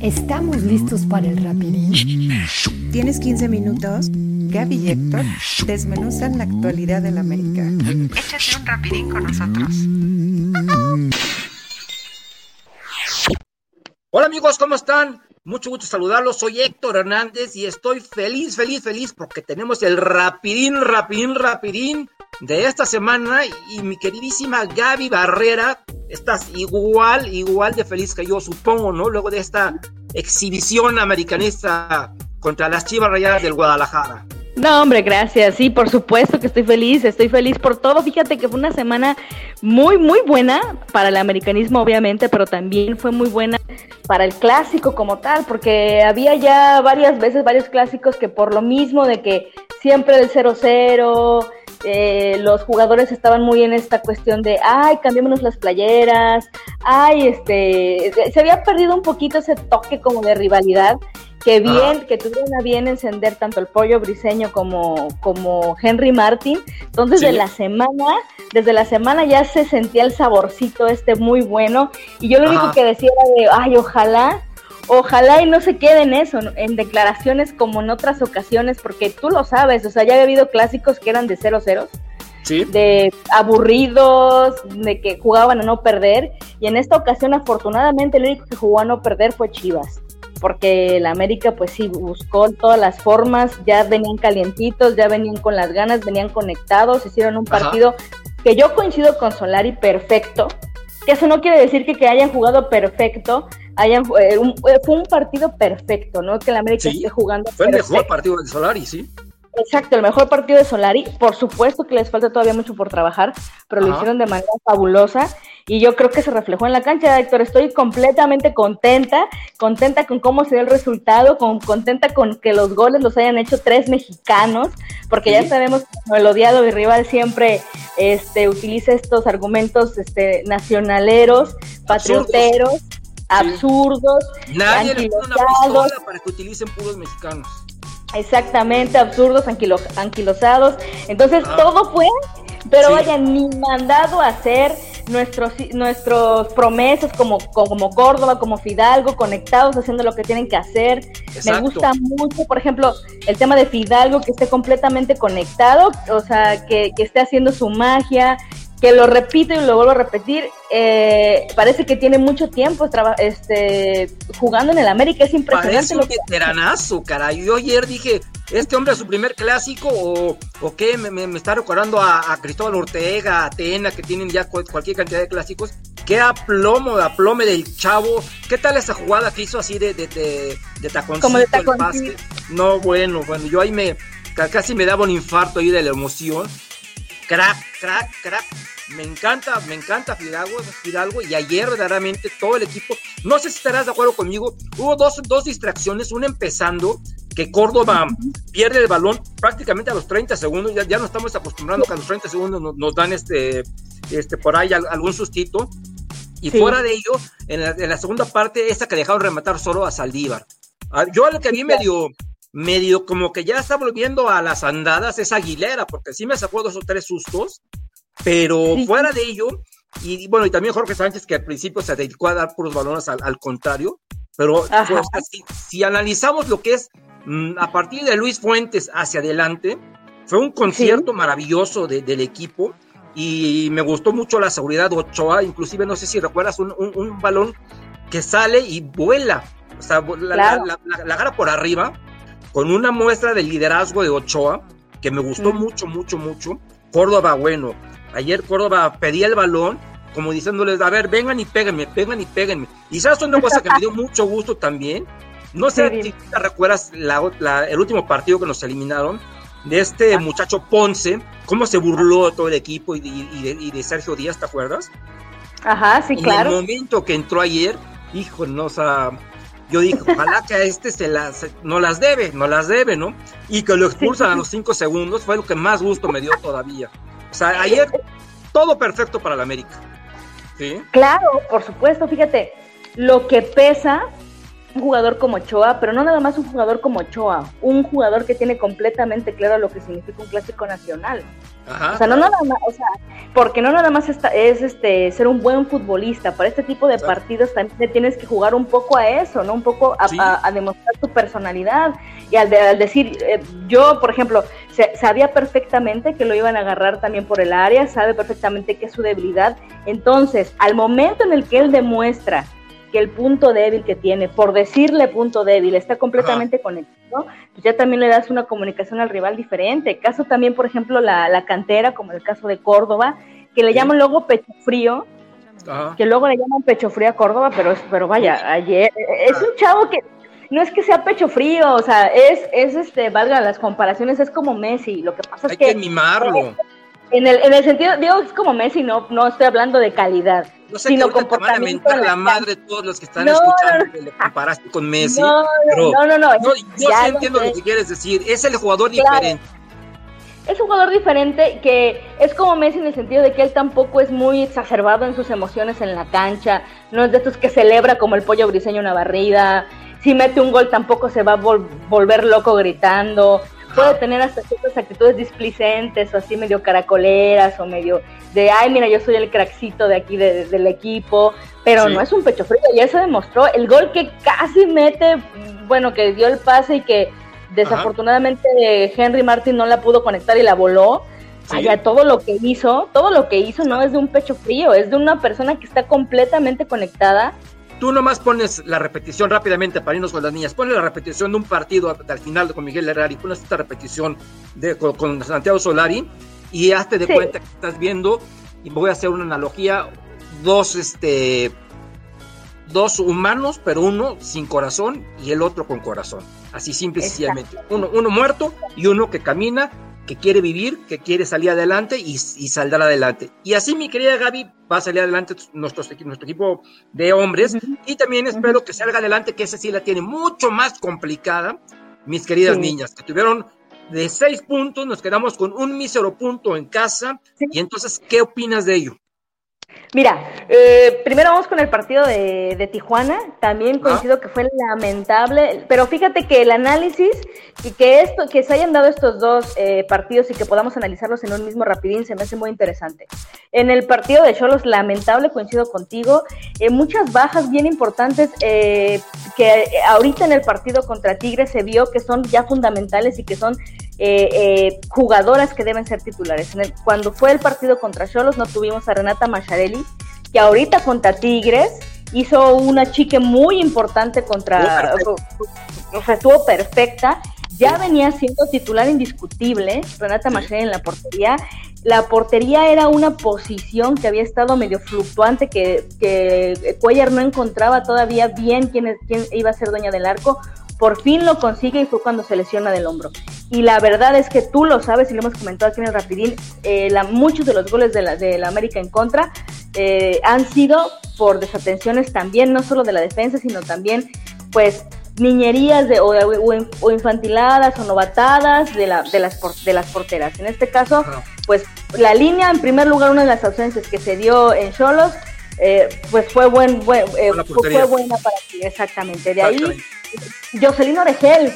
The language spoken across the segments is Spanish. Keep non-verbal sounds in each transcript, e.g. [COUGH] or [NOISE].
¿Estamos listos para el rapidín? ¿Tienes 15 minutos? Gaby y Héctor desmenuzan la actualidad del América. Échate un rapidín con nosotros. Hola amigos, ¿cómo están? Mucho gusto saludarlos. Soy Héctor Hernández y estoy feliz, feliz, feliz porque tenemos el rapidín, rapidín, rapidín de esta semana y mi queridísima Gaby Barrera estás igual, igual de feliz que yo, supongo, ¿no? Luego de esta exhibición americanista contra las Chivas Rayadas del Guadalajara. No, hombre, gracias. Sí, por supuesto que estoy feliz, estoy feliz por todo. Fíjate que fue una semana muy, muy buena para el americanismo, obviamente, pero también fue muy buena para el clásico como tal, porque había ya varias veces varios clásicos que por lo mismo de que siempre el 0-0, eh, los jugadores estaban muy en esta cuestión de, ay, cambiémonos las playeras, ay, este, se había perdido un poquito ese toque como de rivalidad, que bien, que tuvieron a bien encender tanto el pollo briseño como, como Henry Martin, entonces de la semana, desde la semana ya se sentía el saborcito este muy bueno, y yo lo único que decía era de, ay, ojalá ojalá y no se quede en eso, en declaraciones como en otras ocasiones, porque tú lo sabes, o sea, ya había habido clásicos que eran de cero ceros, ¿Sí? de aburridos, de que jugaban a no perder, y en esta ocasión afortunadamente el único que jugó a no perder fue Chivas, porque el América pues sí buscó todas las formas, ya venían calientitos, ya venían con las ganas, venían conectados, hicieron un partido que yo coincido con Solari perfecto, eso no quiere decir que, que hayan jugado perfecto, hayan, eh, eh, fue un partido perfecto, ¿no? Que el América esté jugando. Fue el mejor partido de Solari, sí. Exacto, el mejor partido de Solari. Por supuesto que les falta todavía mucho por trabajar, pero lo hicieron de manera fabulosa y yo creo que se reflejó en la cancha, Héctor. Estoy completamente contenta, contenta con cómo se dio el resultado, con, contenta con que los goles los hayan hecho tres mexicanos, porque ya sabemos que el odiado y rival siempre este, utiliza estos argumentos este, nacionaleros, patrioteros absurdos. Nadie le pone una pistola para que utilicen puros mexicanos. Exactamente, absurdos, anquilosados. Entonces ah. todo fue, pero vayan ni mandado a hacer nuestros, nuestros promesas como, como Córdoba, como Fidalgo, conectados, haciendo lo que tienen que hacer. Me gusta mucho, por ejemplo, el tema de Fidalgo, que esté completamente conectado, o sea, que, que esté haciendo su magia, que lo repito y lo vuelvo a repetir, eh, parece que tiene mucho tiempo este, jugando en el América, es impresionante. Parece un veteranazo, caray. Yo ayer dije, ¿este hombre es su primer clásico o, o qué? Me, está recordando a, Cristóbal Ortega, a Atena, que tienen ya cualquier cantidad de clásicos. Qué aplomo, aplome del chavo. ¿Qué tal esa jugada que hizo así de, de, de, de taconcito, Como de No, bueno, bueno, yo ahí me casi me daba un infarto ahí de la emoción crack, crack, crack. Me encanta, me encanta Fidalgo, Fidalgo y ayer verdaderamente todo el equipo, no sé si estarás de acuerdo conmigo, hubo dos, dos distracciones, una empezando que Córdoba pierde el balón prácticamente a los 30 segundos, ya, ya no estamos acostumbrando que a los 30 segundos nos, dan este, este, por ahí algún sustito, y fuera de ello, en la, en la, segunda parte, esa que dejaron rematar solo a Saldívar. Ah, yo al que vi medio, medio como que ya está volviendo a las andadas es Aguilera, porque sí me sacó dos o tres sustos, pero fuera de ello, y bueno, y también Jorge Sánchez, que al principio se dedicó a dar puros balones al, contrario, pero pues, si, analizamos lo que es mm, a partir de Luis Fuentes hacia adelante, fue un concierto maravilloso del equipo y me gustó mucho la seguridad de Ochoa, inclusive no sé si recuerdas un, un, balón que sale y vuela, o sea, la, la, la agarra por arriba con una muestra de liderazgo de Ochoa, que me gustó mucho, mucho, mucho. Córdoba, bueno, ayer Córdoba pedía el balón, como diciéndoles, a ver, vengan y péguenme, vengan y péguenme. Y sabes una cosa que me dio mucho gusto también. No sé si te recuerdas el último partido que nos eliminaron, de este ah. muchacho Ponce, cómo se burló todo el equipo y, de, Sergio Díaz, ¿te acuerdas? Ajá, sí, claro. En el momento que entró ayer, hijo, no, o sea, yo dije, ojalá que a este se las, no las debe, no las debe, ¿no? Y que lo expulsan a los cinco segundos fue lo que más gusto me dio todavía. O sea, ayer todo perfecto para la América. ¿Sí? Claro, por supuesto, fíjate, lo que pesa un jugador como Ochoa, pero no nada más un jugador como Ochoa, un jugador que tiene completamente claro lo que significa un clásico nacional. O sea, no nada más, o sea, porque no nada más está, es este ser un buen futbolista, para este tipo de partidos también tienes que jugar un poco a eso, ¿no? Un poco a, demostrar tu personalidad y al, decir, eh, yo, por ejemplo, sabía perfectamente que lo iban a agarrar también por el área, sabe perfectamente que es su debilidad, entonces, al momento en el que él demuestra que el punto débil que tiene, por decirle punto débil, está completamente conectado, pues ya también le das una comunicación al rival diferente. Caso también, por ejemplo, la, cantera, como el caso de Córdoba, que le llaman luego pecho frío, que luego le llaman pecho frío a Córdoba, pero, pero vaya, ayer, es un chavo que no es que sea pecho frío, o sea, es, es este, valga las comparaciones, es como Messi, lo que pasa es que... Hay que mimarlo. En el, en el sentido, digo, es como Messi, no, no estoy hablando de calidad. No sé sino comportamiento. la madre todos los que están escuchando que le comparaste con Messi. No, no, no, no, Yo sí entiendo lo que quieres decir. Es el jugador diferente. Es un jugador diferente que es como Messi en el sentido de que él tampoco es muy exacerbado en sus emociones en la cancha. No es de estos que celebra como el pollo briseño una barrida. Si mete un gol tampoco se va a volver loco gritando puede tener hasta ciertas actitudes displicentes o así medio caracoleras o medio de, ay, mira, yo soy el crackcito de aquí del equipo, pero no es un pecho frío, ya se demostró. El gol que casi mete, bueno, que dio el pase y que desafortunadamente Henry Martin no la pudo conectar y la voló. Allá todo lo que hizo, todo lo que hizo no es de un pecho frío, es de una persona que está completamente conectada Tú nomás pones la repetición rápidamente para irnos con las niñas. Pones la repetición de un partido al final con Miguel Herrera y pones esta repetición de, con, Santiago Solari y hazte de cuenta que estás viendo, y voy a hacer una analogía, dos, este, dos humanos, pero uno sin corazón y el otro con corazón. Así simple y sencillamente. Uno, uno muerto y uno que camina que quiere vivir, que quiere salir adelante y, saldrá adelante. Y así, mi querida Gaby, va a salir adelante nuestro, nuestro equipo de hombres. Y también espero que salga adelante, que esa sí la tiene mucho más complicada, mis queridas niñas, que tuvieron de seis puntos, nos quedamos con un mísero punto en casa. Y entonces, ¿qué opinas de ello? Mira, eh, primero vamos con el partido de, Tijuana. También coincido que fue lamentable, pero fíjate que el análisis y que esto, que se hayan dado estos dos eh, partidos y que podamos analizarlos en un mismo rapidín se me hace muy interesante. En el partido de Cholos, lamentable, coincido contigo. Eh, muchas bajas bien importantes que ahorita en el partido contra Tigres se vio que son ya fundamentales y que son eh, eh, jugadoras que deben ser titulares. cuando fue el partido contra Cholos no tuvimos a Renata Macharelli, que ahorita contra Tigres hizo una chique muy importante contra... O sea, estuvo perfecta. Ya venía siendo titular indiscutible Renata Macharelli en la portería. La portería era una posición que había estado medio fluctuante, que, que Cuellar no encontraba todavía bien quién, quién iba a ser dueña del arco por fin lo consigue y fue cuando se lesiona del hombro. Y la verdad es que tú lo sabes y lo hemos comentado aquí en el Rapidín, eh, muchos de los goles de la, de la América en contra eh, han sido por desatenciones también, no solo de la defensa, sino también pues niñerías de, o, infantiladas o novatadas de, la, de, las, de las porteras. En este caso, pues la línea, en primer lugar, una de las ausencias que se dio en Cholos, eh, pues fue, buen, fue, buena para ti, exactamente. De ahí Jocelyn Oregel,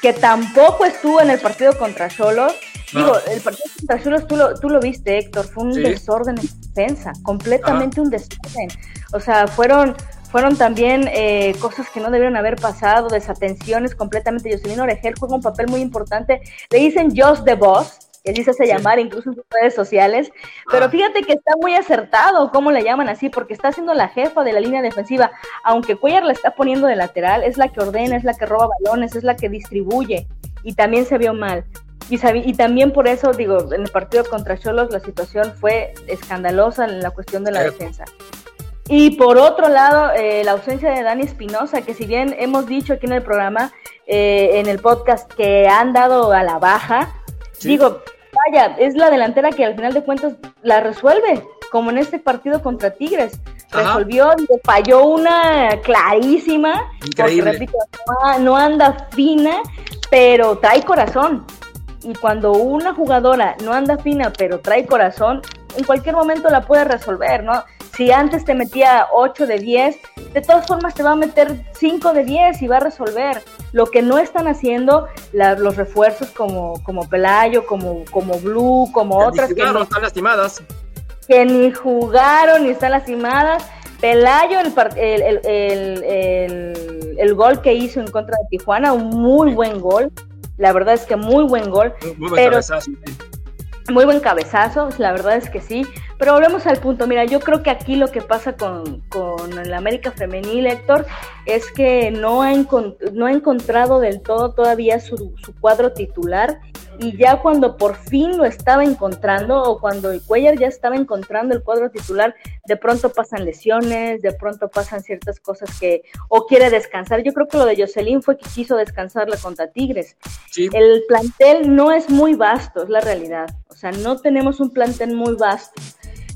que tampoco estuvo en el partido contra Cholos. Digo, el partido contra Cholos tú lo, tú lo viste, Héctor, fue un desorden en defensa, completamente un desorden. O sea, fueron fueron también eh, cosas que no debieron haber pasado, desatenciones completamente. Jocelyn Oregel juega un papel muy importante. Le dicen Just the Boss, él se hace llamar incluso en sus redes sociales, pero ah. fíjate que está muy acertado cómo le llaman así, porque está siendo la jefa de la línea defensiva, aunque Cuellar la está poniendo de lateral, es la que ordena, es la que roba balones, es la que distribuye, y también se vio mal. Y, y también por eso, digo, en el partido contra Cholos la situación fue escandalosa en la cuestión de la defensa. Y por otro lado, eh, la ausencia de Dani Espinosa, que si bien hemos dicho aquí en el programa, eh, en el podcast, que han dado a la baja, Digo, vaya, es la delantera que al final de cuentas la resuelve, como en este partido contra Tigres. Resolvió, falló una clarísima, porque repito, no, anda fina, pero trae corazón. Y cuando una jugadora no anda fina, pero trae corazón, en cualquier momento la puede resolver, ¿no? Si antes te metía 8 de 10, de todas formas te va a meter 5 de 10 y va a resolver. Lo que no están haciendo los refuerzos como, como Pelayo, como, como Blue, como otras. que no, están lastimadas. Que ni jugaron ni están lastimadas. Pelayo, el, el, el, el, gol que hizo en contra de Tijuana, un muy buen gol. La verdad es que muy buen gol. Muy, buen cabezazo. Muy buen cabezazo, la verdad es que sí. Pero volvemos al punto. Mira, yo creo que aquí lo que pasa con, con el América Femenil, Héctor, es que no ha, no ha encontrado del todo todavía su, su cuadro titular y ya cuando por fin lo estaba encontrando o cuando el Cuellar ya estaba encontrando el cuadro titular, de pronto pasan lesiones, de pronto pasan ciertas cosas que o quiere descansar. Yo creo que lo de Jocelyn fue que quiso descansarle contra Tigres. El plantel no es muy vasto, es la realidad. O sea, no tenemos un plantel muy vasto.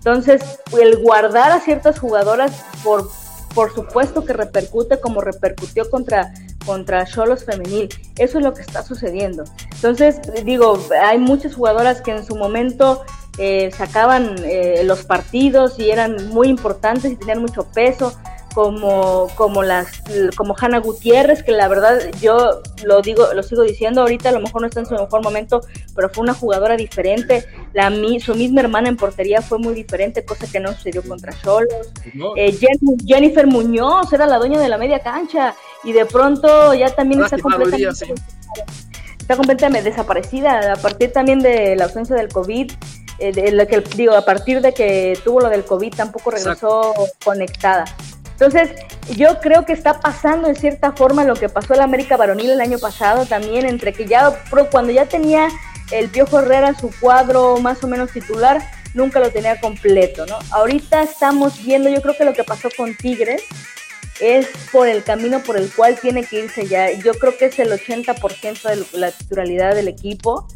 Entonces, el guardar a ciertas jugadoras por por supuesto que repercute como repercutió contra contra Cholos femenil. Eso es lo que está sucediendo. Entonces, digo, hay muchas jugadoras que en su momento eh, sacaban eh, los partidos y eran muy importantes y tenían mucho peso como, como las, como Hanna Gutiérrez, que la verdad yo lo digo, lo sigo diciendo, ahorita a lo mejor no está en su mejor momento, pero fue una jugadora diferente. La, su misma hermana en portería fue muy diferente, cosa que no sucedió contra Cholos. Eh, Jennifer Muñoz era la dueña de la media cancha y de pronto ya también está completamente, está completamente desaparecida a partir también de la ausencia del COVID. Eh, de, lo que digo, a partir de que tuvo lo del COVID tampoco regresó conectada. Entonces, yo creo que está pasando en cierta forma lo que pasó en la América Varonil el año pasado también, entre que ya cuando ya tenía el Piojo Herrera su cuadro más o menos titular, nunca lo tenía completo, ¿no? Ahorita estamos viendo, yo creo que lo que pasó con Tigres es por el camino por el cual tiene que irse ya. Yo creo que es el 80% de la titularidad del equipo.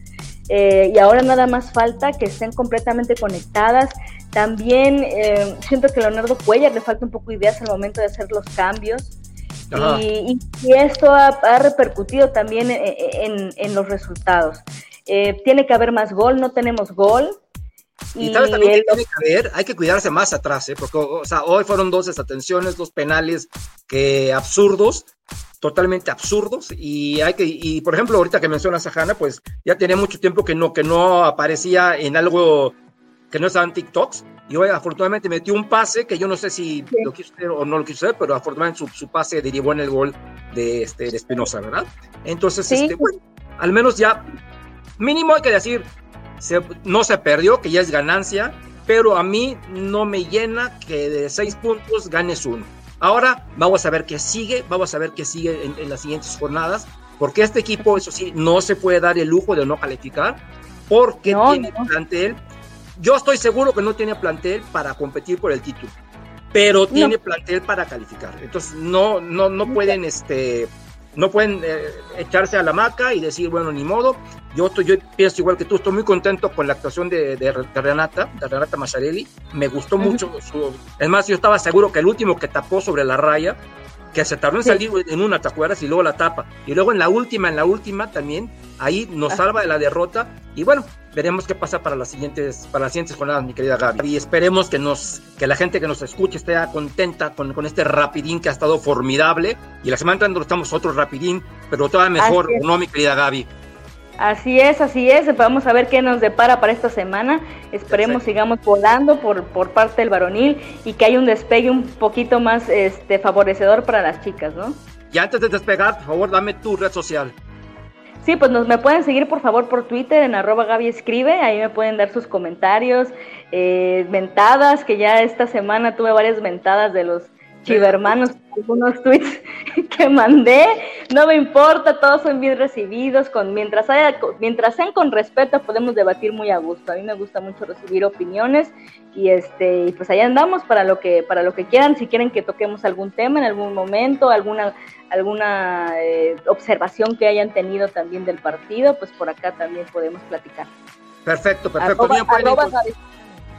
Eh, y ahora nada más falta que estén completamente conectadas. También eh, siento que Leonardo Cuellar le falta un poco de ideas al momento de hacer los cambios. Y, esto ha, repercutido también en, los resultados. Eh, tiene que haber más gol, no tenemos gol. Y, tal vez también tiene que haber, hay que cuidarse más atrás, porque o sea, hoy fueron dos desatenciones, dos penales que absurdos, totalmente absurdos y hay que y por ejemplo ahorita que mencionas a Hanna pues ya tenía mucho tiempo que no que no aparecía en algo que no estaban TikToks. Y hoy afortunadamente metió un pase que yo no sé si lo quiso hacer o no lo quiso hacer pero afortunadamente su, su pase derivó en el gol de este de Espinosa verdad entonces este bueno al menos ya mínimo hay que decir no se perdió que ya es ganancia pero a mí no me llena que de seis puntos ganes uno. Ahora vamos a ver qué sigue, vamos a ver qué sigue en, las siguientes jornadas, porque este equipo, eso sí, no se puede dar el lujo de no calificar, porque tiene plantel. Yo estoy seguro que no tiene plantel para competir por el título, pero tiene plantel para calificar. Entonces no, no, no pueden este, no pueden eh, echarse a la maca y decir, bueno, ni modo. Yo, estoy, yo pienso igual que tú, estoy muy contento con la actuación de, de, Renata, de Renata. Me gustó mucho. Su, es más, yo estaba seguro que el último que tapó sobre la raya que se tardó en salir en una, ¿te acuerdas? Y luego la tapa. Y luego en la última, en la última también, ahí nos ah. salva de la derrota. Y bueno, veremos qué pasa para las siguientes, para las siguientes jornadas, mi querida Gaby. Y esperemos que nos, que la gente que nos escuche esté contenta con, con este rapidín que ha estado formidable. Y la semana entrante estamos otro rapidín, pero todavía mejor, ¿no, mi querida Gaby? Así es, así es. Vamos a ver qué nos depara para esta semana. Esperemos sigamos volando por, por parte del varonil y que haya un despegue un poquito más este, favorecedor para las chicas, ¿no? Y antes de despegar, por favor, dame tu red social. Sí, pues nos, me pueden seguir por favor por Twitter en arroba Gaby Escribe, ahí me pueden dar sus comentarios, eh, mentadas, que ya esta semana tuve varias mentadas de los chivermanos, algunos tweets [LAUGHS] que mandé, no me importa, todos son bien recibidos, con mientras haya, mientras sean con respeto podemos debatir muy a gusto. A mí me gusta mucho recibir opiniones y este, pues ahí andamos para lo que, para lo que quieran, si quieren que toquemos algún tema en algún momento, alguna, alguna eh, observación que hayan tenido también del partido, pues por acá también podemos platicar. Perfecto, perfecto. Arroba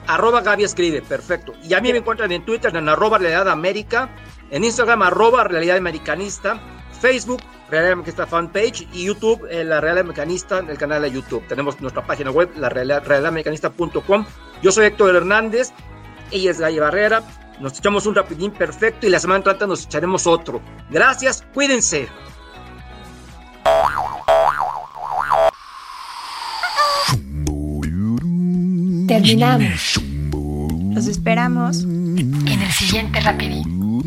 Gaby escribe, perfecto. Y a mí me encuentran en Twitter en arroba Realidad América, en Instagram arroba Realidad Americanista, Facebook Realidad Americanista Fanpage y YouTube eh, la Realidad Americanista, el canal de YouTube. Tenemos nuestra página web, la realidad, realidadamericanista.com. Yo soy Héctor Hernández Ella es Gaby Barrera. Nos echamos un rapidín perfecto y la semana entrante nos echaremos otro. Gracias, cuídense. Terminamos. Los esperamos en el siguiente rapidín.